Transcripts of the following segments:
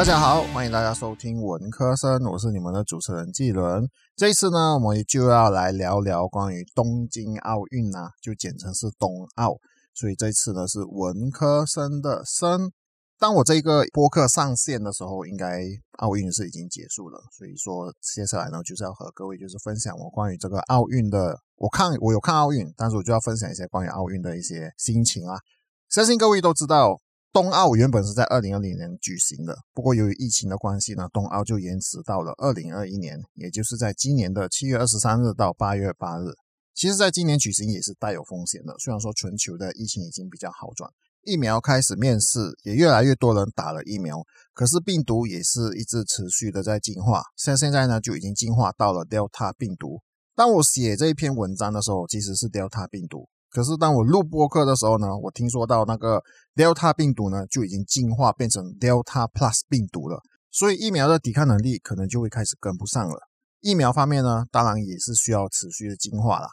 大家好，欢迎大家收听文科生，我是你们的主持人季伦。这一次呢，我们就要来聊聊关于东京奥运啊，就简称是冬奥。所以这次呢是文科生的生。当我这个播客上线的时候，应该奥运是已经结束了。所以说接下来呢，就是要和各位就是分享我关于这个奥运的，我看我有看奥运，但是我就要分享一些关于奥运的一些心情啊。相信各位都知道。冬奥原本是在二零二零年举行的，不过由于疫情的关系呢，冬奥就延迟到了二零二一年，也就是在今年的七月二十三日到八月八日。其实，在今年举行也是带有风险的。虽然说全球的疫情已经比较好转，疫苗开始面世，也越来越多人打了疫苗，可是病毒也是一直持续的在进化。像现在呢，就已经进化到了 Delta 病毒。当我写这一篇文章的时候，其实是 Delta 病毒。可是当我录播客的时候呢，我听说到那个 Delta 病毒呢就已经进化变成 Delta Plus 病毒了，所以疫苗的抵抗能力可能就会开始跟不上了。疫苗方面呢，当然也是需要持续的进化啦。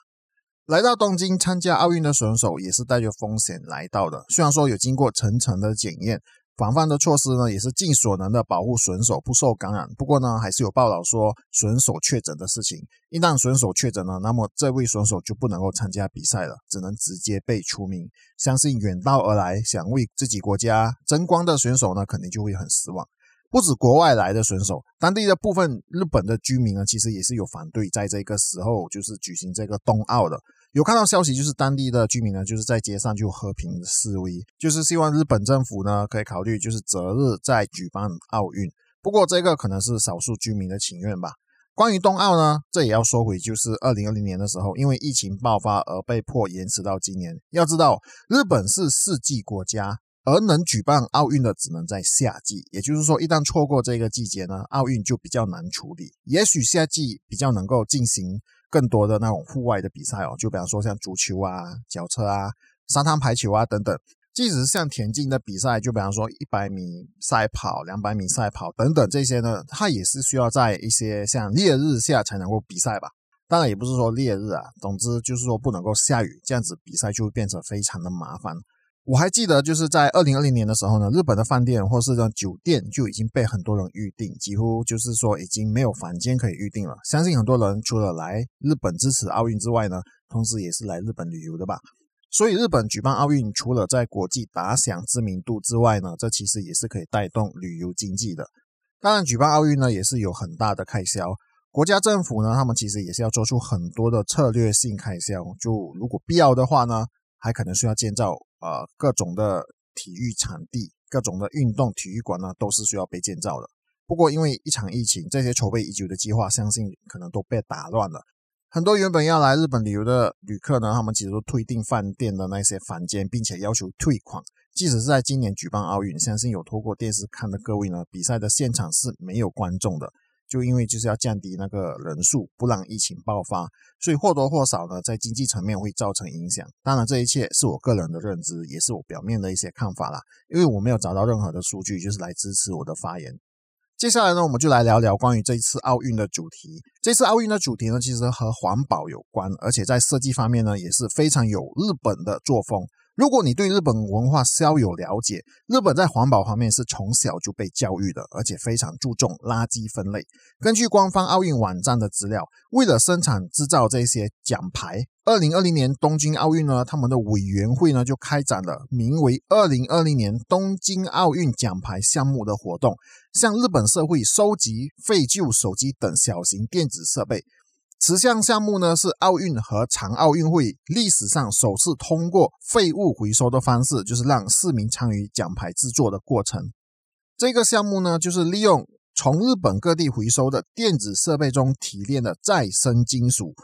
来到东京参加奥运的选手也是带着风险来到的，虽然说有经过层层的检验。防范的措施呢，也是尽所能的保护选手不受感染。不过呢，还是有报道说选手确诊的事情。一旦选手确诊了，那么这位选手就不能够参加比赛了，只能直接被除名。相信远道而来想为自己国家争光的选手呢，肯定就会很失望。不止国外来的选手，当地的部分日本的居民呢，其实也是有反对在这个时候就是举行这个冬奥的。有看到消息，就是当地的居民呢，就是在街上就和平示威，就是希望日本政府呢可以考虑就是择日再举办奥运。不过这个可能是少数居民的请愿吧。关于冬奥呢，这也要说回就是二零二零年的时候，因为疫情爆发而被迫延迟到今年。要知道，日本是四季国家，而能举办奥运的只能在夏季，也就是说，一旦错过这个季节呢，奥运就比较难处理。也许夏季比较能够进行。更多的那种户外的比赛哦，就比方说像足球啊、脚车啊、沙滩排球啊等等，即使是像田径的比赛，就比方说一百米赛跑、两百米赛跑等等这些呢，它也是需要在一些像烈日下才能够比赛吧。当然也不是说烈日啊，总之就是说不能够下雨，这样子比赛就会变成非常的麻烦。我还记得，就是在二零二零年的时候呢，日本的饭店或是这酒店就已经被很多人预订，几乎就是说已经没有房间可以预订了。相信很多人除了来日本支持奥运之外呢，同时也是来日本旅游的吧。所以日本举办奥运，除了在国际打响知名度之外呢，这其实也是可以带动旅游经济的。当然，举办奥运呢也是有很大的开销，国家政府呢他们其实也是要做出很多的策略性开销，就如果必要的话呢，还可能需要建造。呃，各种的体育场地、各种的运动体育馆呢，都是需要被建造的。不过，因为一场疫情，这些筹备已久的计划，相信可能都被打乱了。很多原本要来日本旅游的旅客呢，他们其实都退订饭店的那些房间，并且要求退款。即使是在今年举办奥运，相信有透过电视看的各位呢，比赛的现场是没有观众的。就因为就是要降低那个人数，不让疫情爆发，所以或多或少呢，在经济层面会造成影响。当然，这一切是我个人的认知，也是我表面的一些看法啦。因为我没有找到任何的数据，就是来支持我的发言。接下来呢，我们就来聊聊关于这一次奥运的主题。这次奥运的主题呢，其实和环保有关，而且在设计方面呢，也是非常有日本的作风。如果你对日本文化稍有了解，日本在环保方面是从小就被教育的，而且非常注重垃圾分类。根据官方奥运网站的资料，为了生产制造这些奖牌，二零二零年东京奥运呢，他们的委员会呢就开展了名为“二零二零年东京奥运奖牌项目”的活动，向日本社会收集废旧手机等小型电子设备。此项项目呢，是奥运和残奥运会历史上首次通过废物回收的方式，就是让市民参与奖牌制作的过程。这个项目呢，就是利用从日本各地回收的电子设备中提炼的再生金属。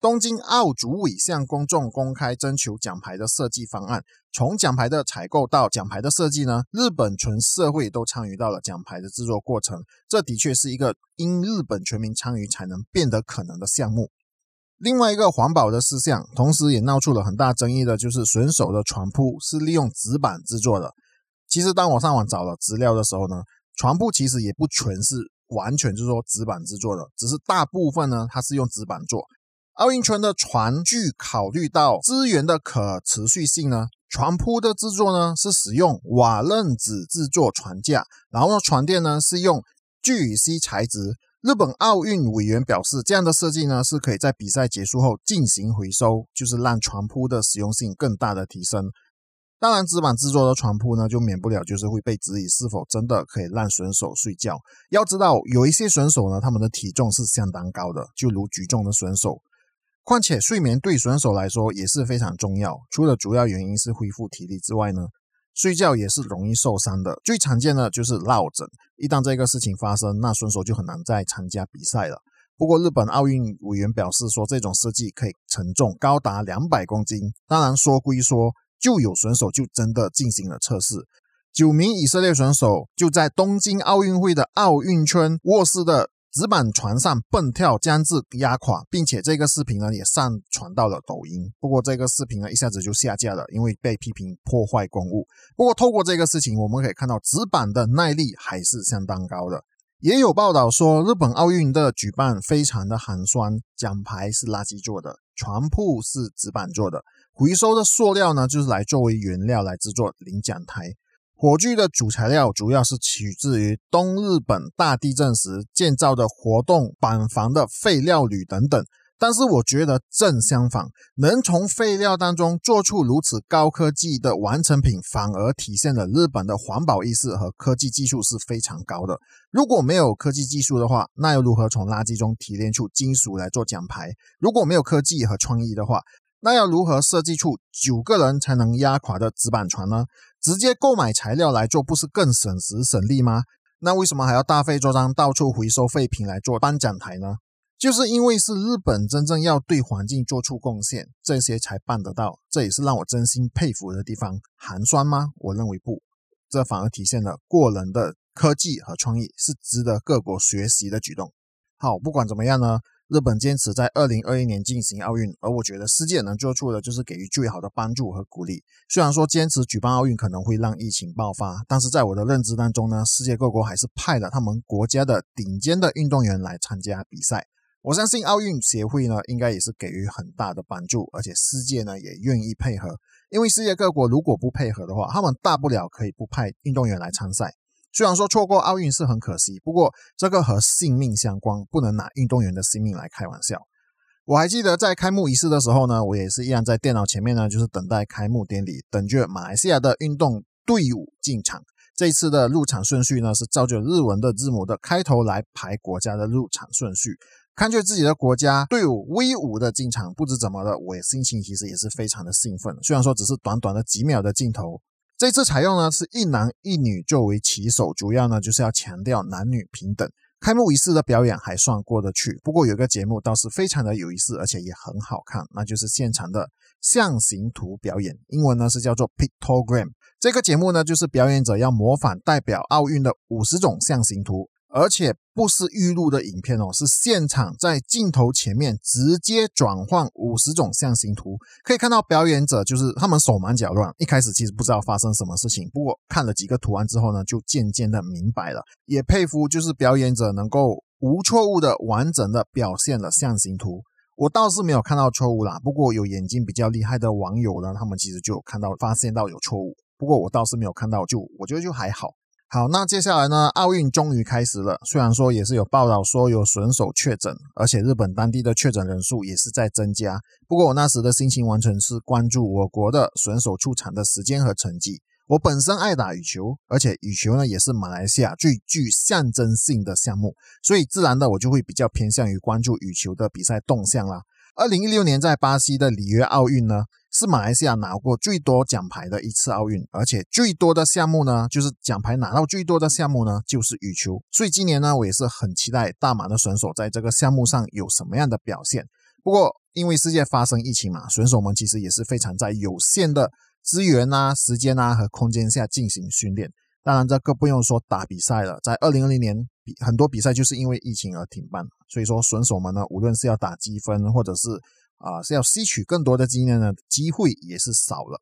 东京奥组委向公众公开征求奖牌的设计方案，从奖牌的采购到奖牌的设计呢，日本全社会都参与到了奖牌的制作过程。这的确是一个因日本全民参与才能变得可能的项目。另外一个环保的事项，同时也闹出了很大争议的，就是选手的床铺是利用纸板制作的。其实当我上网找了资料的时候呢，床铺其实也不全是完全就是说纸板制作的，只是大部分呢它是用纸板做。奥运村的船具考虑到资源的可持续性呢，船铺的制作呢是使用瓦楞纸制作船架，然后呢船垫呢是用聚乙烯材质。日本奥运委员表示，这样的设计呢是可以在比赛结束后进行回收，就是让船铺的实用性更大的提升。当然，纸板制作的船铺呢，就免不了就是会被质疑是否真的可以让选手睡觉。要知道，有一些选手呢，他们的体重是相当高的，就如举重的选手。况且，睡眠对选手来说也是非常重要。除了主要原因是恢复体力之外呢？睡觉也是容易受伤的，最常见的就是落枕。一旦这个事情发生，那选手就很难再参加比赛了。不过，日本奥运委员表示说，这种设计可以承重高达两百公斤。当然，说归说，就有选手就真的进行了测试。九名以色列选手就在东京奥运会的奥运村卧室的。纸板船上蹦跳将至压垮，并且这个视频呢也上传到了抖音。不过这个视频呢一下子就下架了，因为被批评破坏公物。不过透过这个事情，我们可以看到纸板的耐力还是相当高的。也有报道说，日本奥运的举办非常的寒酸，奖牌是垃圾做的，床铺是纸板做的，回收的塑料呢就是来作为原料来制作领奖台。火炬的主材料主要是取自于东日本大地震时建造的活动板房的废料铝等等，但是我觉得正相反，能从废料当中做出如此高科技的完成品，反而体现了日本的环保意识和科技技术是非常高的。如果没有科技技术的话，那又如何从垃圾中提炼出金属来做奖牌？如果没有科技和创意的话，那要如何设计出九个人才能压垮的纸板船呢？直接购买材料来做，不是更省时省力吗？那为什么还要大费周章到处回收废品来做颁奖台呢？就是因为是日本真正要对环境做出贡献，这些才办得到。这也是让我真心佩服的地方。寒酸吗？我认为不，这反而体现了过人的科技和创意，是值得各国学习的举动。好，不管怎么样呢？日本坚持在二零二一年进行奥运，而我觉得世界能做出的就是给予最好的帮助和鼓励。虽然说坚持举办奥运可能会让疫情爆发，但是在我的认知当中呢，世界各国还是派了他们国家的顶尖的运动员来参加比赛。我相信奥运协会呢，应该也是给予很大的帮助，而且世界呢也愿意配合。因为世界各国如果不配合的话，他们大不了可以不派运动员来参赛。虽然说错过奥运是很可惜，不过这个和性命相关，不能拿运动员的性命来开玩笑。我还记得在开幕仪式的时候呢，我也是一样在电脑前面呢，就是等待开幕典礼，等着马来西亚的运动队伍进场。这次的入场顺序呢，是照着日文的字母的开头来排国家的入场顺序。看着自己的国家队伍威武的进场，不知怎么的，我也心情其实也是非常的兴奋。虽然说只是短短的几秒的镜头。这次采用呢是一男一女作为旗手，主要呢就是要强调男女平等。开幕仪式的表演还算过得去，不过有个节目倒是非常的有意思，而且也很好看，那就是现场的象形图表演，英文呢是叫做 pictogram。这个节目呢就是表演者要模仿代表奥运的五十种象形图。而且不是预录的影片哦，是现场在镜头前面直接转换五十种象形图，可以看到表演者就是他们手忙脚乱，一开始其实不知道发生什么事情，不过看了几个图案之后呢，就渐渐的明白了，也佩服就是表演者能够无错误的完整的表现了象形图。我倒是没有看到错误啦，不过有眼睛比较厉害的网友呢，他们其实就看到发现到有错误，不过我倒是没有看到，就我觉得就还好。好，那接下来呢？奥运终于开始了。虽然说也是有报道说有选手确诊，而且日本当地的确诊人数也是在增加。不过我那时的心情完全是关注我国的选手出场的时间和成绩。我本身爱打羽球，而且羽球呢也是马来西亚最具象征性的项目，所以自然的我就会比较偏向于关注羽球的比赛动向啦。二零一六年在巴西的里约奥运呢？是马来西亚拿过最多奖牌的一次奥运，而且最多的项目呢，就是奖牌拿到最多的项目呢，就是羽球。所以今年呢，我也是很期待大马的选手在这个项目上有什么样的表现。不过，因为世界发生疫情嘛，选手们其实也是非常在有限的资源啊、时间啊和空间下进行训练。当然，这个不用说打比赛了，在二零二零年比很多比赛就是因为疫情而停办，所以说选手们呢，无论是要打积分或者是啊，是要吸取更多的经验呢机会也是少了。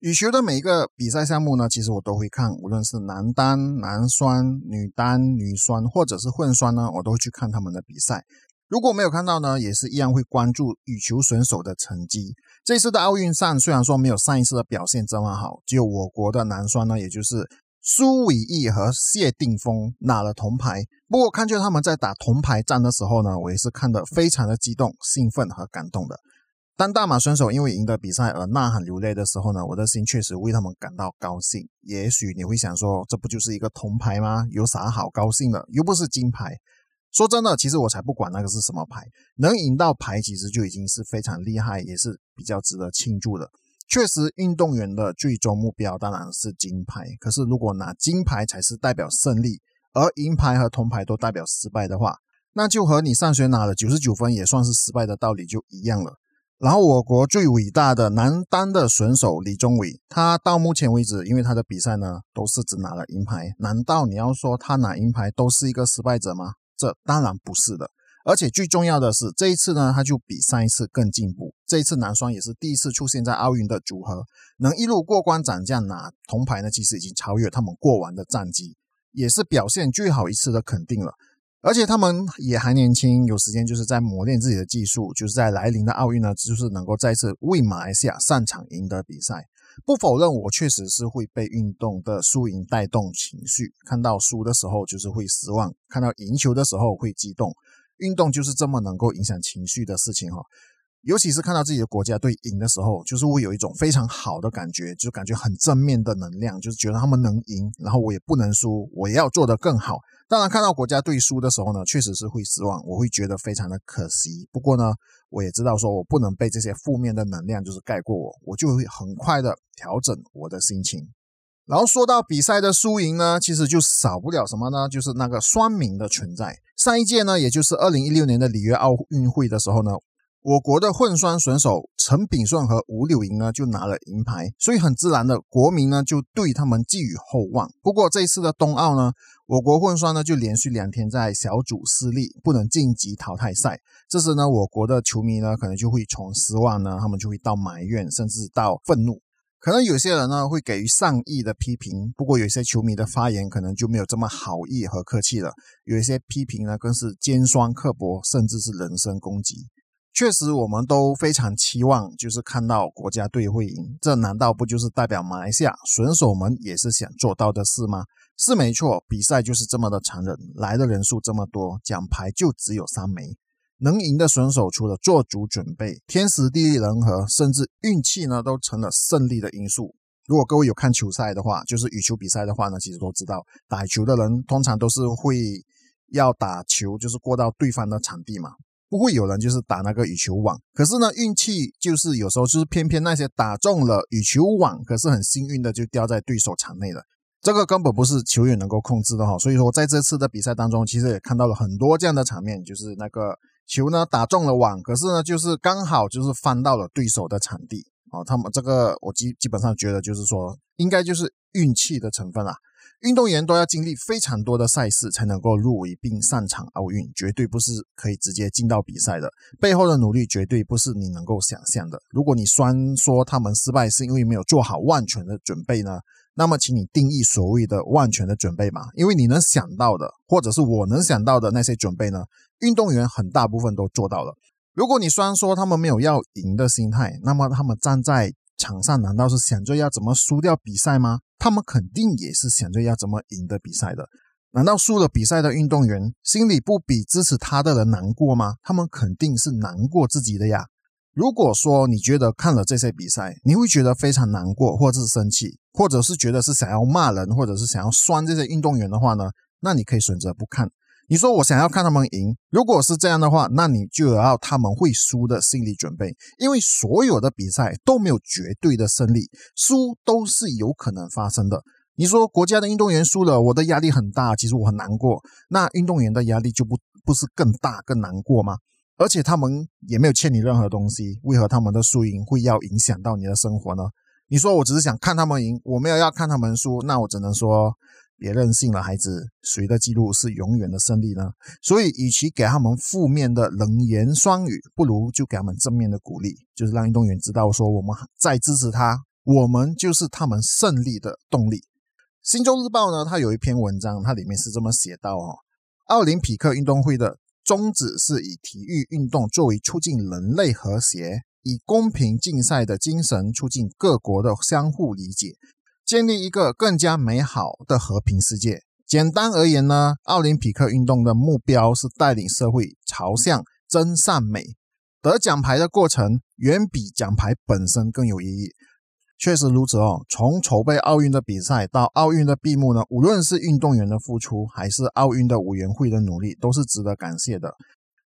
羽球的每一个比赛项目呢，其实我都会看，无论是男单、男双、女单、女双，或者是混双呢，我都会去看他们的比赛。如果没有看到呢，也是一样会关注羽球选手的成绩。这次的奥运上，虽然说没有上一次的表现这么好，只有我国的男双呢，也就是苏伟毅和谢定峰拿了铜牌。不过看见他们在打铜牌战的时候呢，我也是看得非常的激动、兴奋和感动的。当大马选手因为赢得比赛而呐喊流泪的时候呢，我的心确实为他们感到高兴。也许你会想说，这不就是一个铜牌吗？有啥好高兴的？又不是金牌。说真的，其实我才不管那个是什么牌，能赢到牌其实就已经是非常厉害，也是比较值得庆祝的。确实，运动员的最终目标当然是金牌。可是，如果拿金牌才是代表胜利，而银牌和铜牌都代表失败的话，那就和你上学拿了九十九分也算是失败的道理就一样了。然后，我国最伟大的男单的选手李宗伟，他到目前为止，因为他的比赛呢都是只拿了银牌，难道你要说他拿银牌都是一个失败者吗？这当然不是的。而且最重要的是，这一次呢，他就比上一次更进步。这一次男双也是第一次出现在奥运的组合，能一路过关斩将拿铜牌呢，其实已经超越他们过往的战绩，也是表现最好一次的肯定了。而且他们也还年轻，有时间就是在磨练自己的技术，就是在来临的奥运呢，就是能够再次为马来西亚上场赢得比赛。不否认，我确实是会被运动的输赢带动情绪，看到输的时候就是会失望，看到赢球的时候会激动。运动就是这么能够影响情绪的事情哈。尤其是看到自己的国家队赢的时候，就是会有一种非常好的感觉，就感觉很正面的能量，就是觉得他们能赢，然后我也不能输，我也要做得更好。当然，看到国家队输的时候呢，确实是会失望，我会觉得非常的可惜。不过呢，我也知道说我不能被这些负面的能量就是盖过我，我就会很快的调整我的心情。然后说到比赛的输赢呢，其实就少不了什么呢？就是那个双名的存在。上一届呢，也就是二零一六年的里约奥运会的时候呢。我国的混双选手陈炳顺和吴柳莹呢，就拿了银牌，所以很自然的，国民呢就对他们寄予厚望。不过这一次的冬奥呢，我国混双呢就连续两天在小组失利，不能晋级淘汰赛。这时呢，我国的球迷呢可能就会从失望呢，他们就会到埋怨，甚至到愤怒。可能有些人呢会给予善意的批评，不过有些球迷的发言可能就没有这么好意和客气了。有一些批评呢更是尖酸刻薄，甚至是人身攻击。确实，我们都非常期望，就是看到国家队会赢。这难道不就是代表马来西亚选手们也是想做到的事吗？是没错，比赛就是这么的残忍，来的人数这么多，奖牌就只有三枚。能赢的选手除了做足准备，天时地利人和，甚至运气呢，都成了胜利的因素。如果各位有看球赛的话，就是羽球比赛的话呢，其实都知道，打球的人通常都是会要打球，就是过到对方的场地嘛。不会有人就是打那个羽球网，可是呢，运气就是有时候就是偏偏那些打中了羽球网，可是很幸运的就掉在对手场内了。这个根本不是球员能够控制的哈。所以说，在这次的比赛当中，其实也看到了很多这样的场面，就是那个球呢打中了网，可是呢就是刚好就是翻到了对手的场地哦。他们这个我基基本上觉得就是说，应该就是运气的成分啊。运动员都要经历非常多的赛事才能够入围并上场奥运，绝对不是可以直接进到比赛的。背后的努力绝对不是你能够想象的。如果你酸说他们失败是因为没有做好万全的准备呢？那么，请你定义所谓的万全的准备嘛？因为你能想到的，或者是我能想到的那些准备呢？运动员很大部分都做到了。如果你虽然说他们没有要赢的心态，那么他们站在场上难道是想着要怎么输掉比赛吗？他们肯定也是想着要怎么赢得比赛的。难道输了比赛的运动员心里不比支持他的人难过吗？他们肯定是难过自己的呀。如果说你觉得看了这些比赛，你会觉得非常难过，或者是生气，或者是觉得是想要骂人，或者是想要酸这些运动员的话呢？那你可以选择不看。你说我想要看他们赢，如果是这样的话，那你就要他们会输的心理准备，因为所有的比赛都没有绝对的胜利，输都是有可能发生的。你说国家的运动员输了，我的压力很大，其实我很难过。那运动员的压力就不不是更大更难过吗？而且他们也没有欠你任何东西，为何他们的输赢会要影响到你的生活呢？你说我只是想看他们赢，我没有要看他们输，那我只能说。别任性了，孩子，谁的记录是永远的胜利呢？所以，与其给他们负面的冷言酸语，不如就给他们正面的鼓励，就是让运动员知道说我们在支持他，我们就是他们胜利的动力。新洲日报呢，它有一篇文章，它里面是这么写到哦，奥林匹克运动会的宗旨是以体育运动作为促进人类和谐、以公平竞赛的精神促进各国的相互理解，建立一个更加美好的和平世界。简单而言呢，奥林匹克运动的目标是带领社会朝向真善美。得奖牌的过程远比奖牌本身更有意义。确实如此哦。从筹备奥运的比赛到奥运的闭幕呢，无论是运动员的付出，还是奥运的委员会的努力，都是值得感谢的。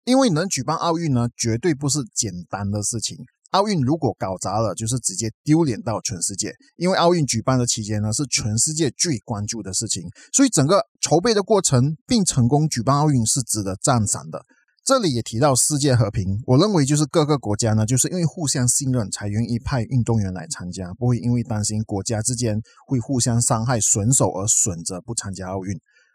因为能举办奥运呢，绝对不是简单的事情。奥运如果搞砸了，就是直接丢脸到全世界。因为奥运举办的期间呢，是全世界最关注的事情，所以整个筹备的过程并成功举办奥运是值得赞赏的。这里也提到世界和平，我认为就是各个国家呢，就是因为互相信任才愿意派运动员来参加，不会因为担心国家之间会互相伤害选手而选择不参加奥运。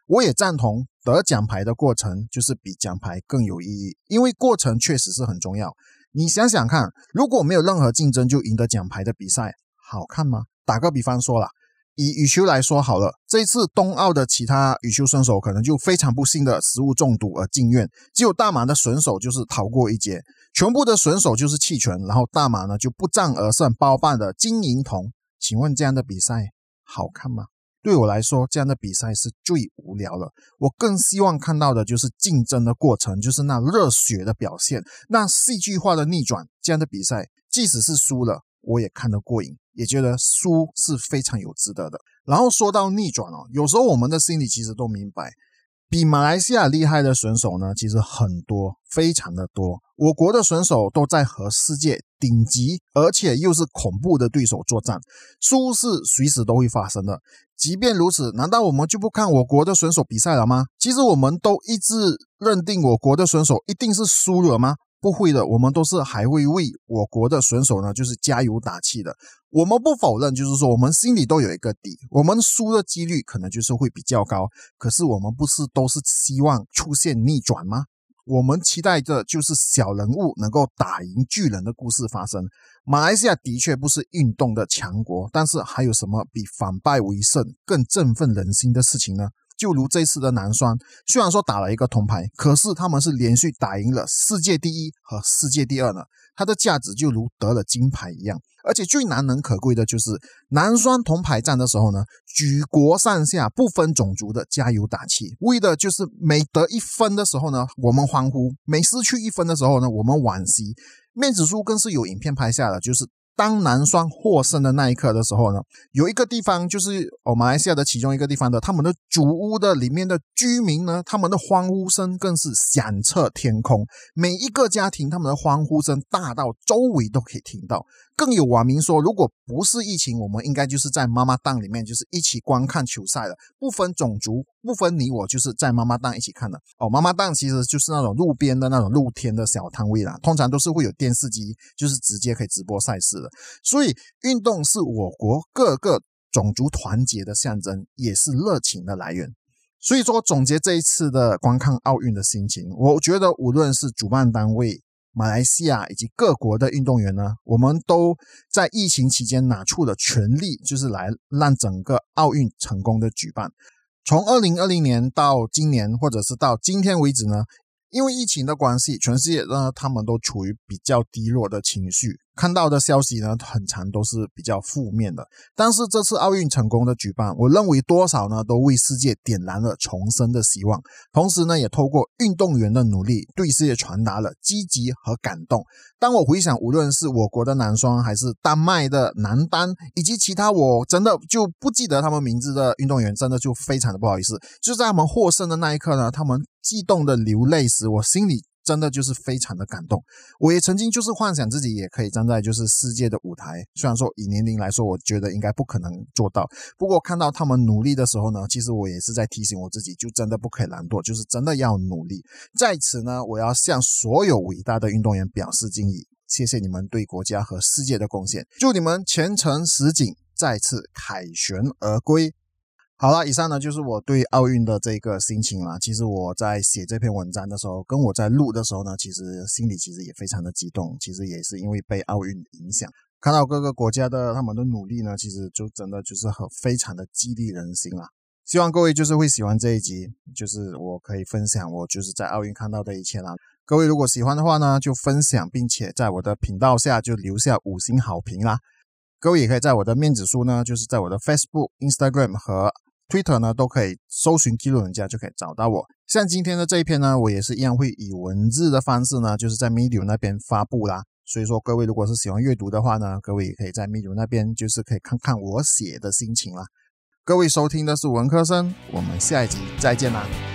我也赞同得奖牌的过程就是比奖牌更有意义，因为过程确实是很重要。你想想看，如果没有任何竞争就赢得奖牌的比赛，好看吗？打个比方说了。以羽球来说好了，这次冬奥的其他羽球选手可能就非常不幸的食物中毒而进院，只有大马的选手就是逃过一劫，全部的选手就是弃权，然后大马呢就不战而胜，包办的金银铜。请问这样的比赛好看吗？对我来说，这样的比赛是最无聊了。我更希望看到的就是竞争的过程，就是那热血的表现，那戏剧化的逆转。这样的比赛，即使是输了。我也看得过瘾，也觉得输是非常有值得的。然后说到逆转哦，有时候我们的心里其实都明白，比马来西亚厉害的选手呢，其实很多，非常的多。我国的选手都在和世界顶级，而且又是恐怖的对手作战，输是随时都会发生的。即便如此，难道我们就不看我国的选手比赛了吗？其实我们都一致认定我国的选手一定是输了吗？不会的，我们都是还会为我国的选手呢，就是加油打气的。我们不否认，就是说我们心里都有一个底，我们输的几率可能就是会比较高。可是我们不是都是希望出现逆转吗？我们期待的就是小人物能够打赢巨人的故事发生。马来西亚的确不是运动的强国，但是还有什么比反败为胜更振奋人心的事情呢？就如这次的男双，虽然说打了一个铜牌，可是他们是连续打赢了世界第一和世界第二呢，它的价值就如得了金牌一样。而且最难能可贵的就是男双铜牌战的时候呢，举国上下不分种族的加油打气，为的就是每得一分的时候呢，我们欢呼；每失去一分的时候呢，我们惋惜。面子书更是有影片拍下的，就是。当男双获胜的那一刻的时候呢，有一个地方就是哦，马来西亚的其中一个地方的他们的主屋的里面的居民呢，他们的欢呼声更是响彻天空。每一个家庭他们的欢呼声大到周围都可以听到。更有网民说，如果不是疫情，我们应该就是在妈妈档里面，就是一起观看球赛了，不分种族，不分你我，就是在妈妈档一起看的。哦，妈妈档其实就是那种路边的那种露天的小摊位啦，通常都是会有电视机，就是直接可以直播赛事的。所以，运动是我国各个种族团结的象征，也是热情的来源。所以说，总结这一次的观看奥运的心情，我觉得无论是主办单位。马来西亚以及各国的运动员呢，我们都在疫情期间拿出了全力，就是来让整个奥运成功的举办。从二零二零年到今年，或者是到今天为止呢，因为疫情的关系，全世界呢他们都处于比较低落的情绪。看到的消息呢，很长都是比较负面的。但是这次奥运成功的举办，我认为多少呢，都为世界点燃了重生的希望。同时呢，也透过运动员的努力，对世界传达了积极和感动。当我回想，无论是我国的男双，还是丹麦的男单，以及其他我真的就不记得他们名字的运动员，真的就非常的不好意思。就在他们获胜的那一刻呢，他们激动的流泪时，我心里。真的就是非常的感动，我也曾经就是幻想自己也可以站在就是世界的舞台，虽然说以年龄来说，我觉得应该不可能做到。不过看到他们努力的时候呢，其实我也是在提醒我自己，就真的不可以懒惰，就是真的要努力。在此呢，我要向所有伟大的运动员表示敬意，谢谢你们对国家和世界的贡献，祝你们前程似锦，再次凯旋而归。好了，以上呢就是我对奥运的这个心情啦。其实我在写这篇文章的时候，跟我在录的时候呢，其实心里其实也非常的激动。其实也是因为被奥运影响，看到各个国家的他们的努力呢，其实就真的就是很非常的激励人心啦。希望各位就是会喜欢这一集，就是我可以分享我就是在奥运看到的一切啦。各位如果喜欢的话呢，就分享，并且在我的频道下就留下五星好评啦。各位也可以在我的面子书呢，就是在我的 Facebook、Instagram 和 Twitter 呢，都可以搜寻记录人家就可以找到我。像今天的这一篇呢，我也是一样会以文字的方式呢，就是在 Medium 那边发布啦。所以说，各位如果是喜欢阅读的话呢，各位也可以在 Medium 那边就是可以看看我写的心情啦。各位收听的是文科生，我们下一集再见啦。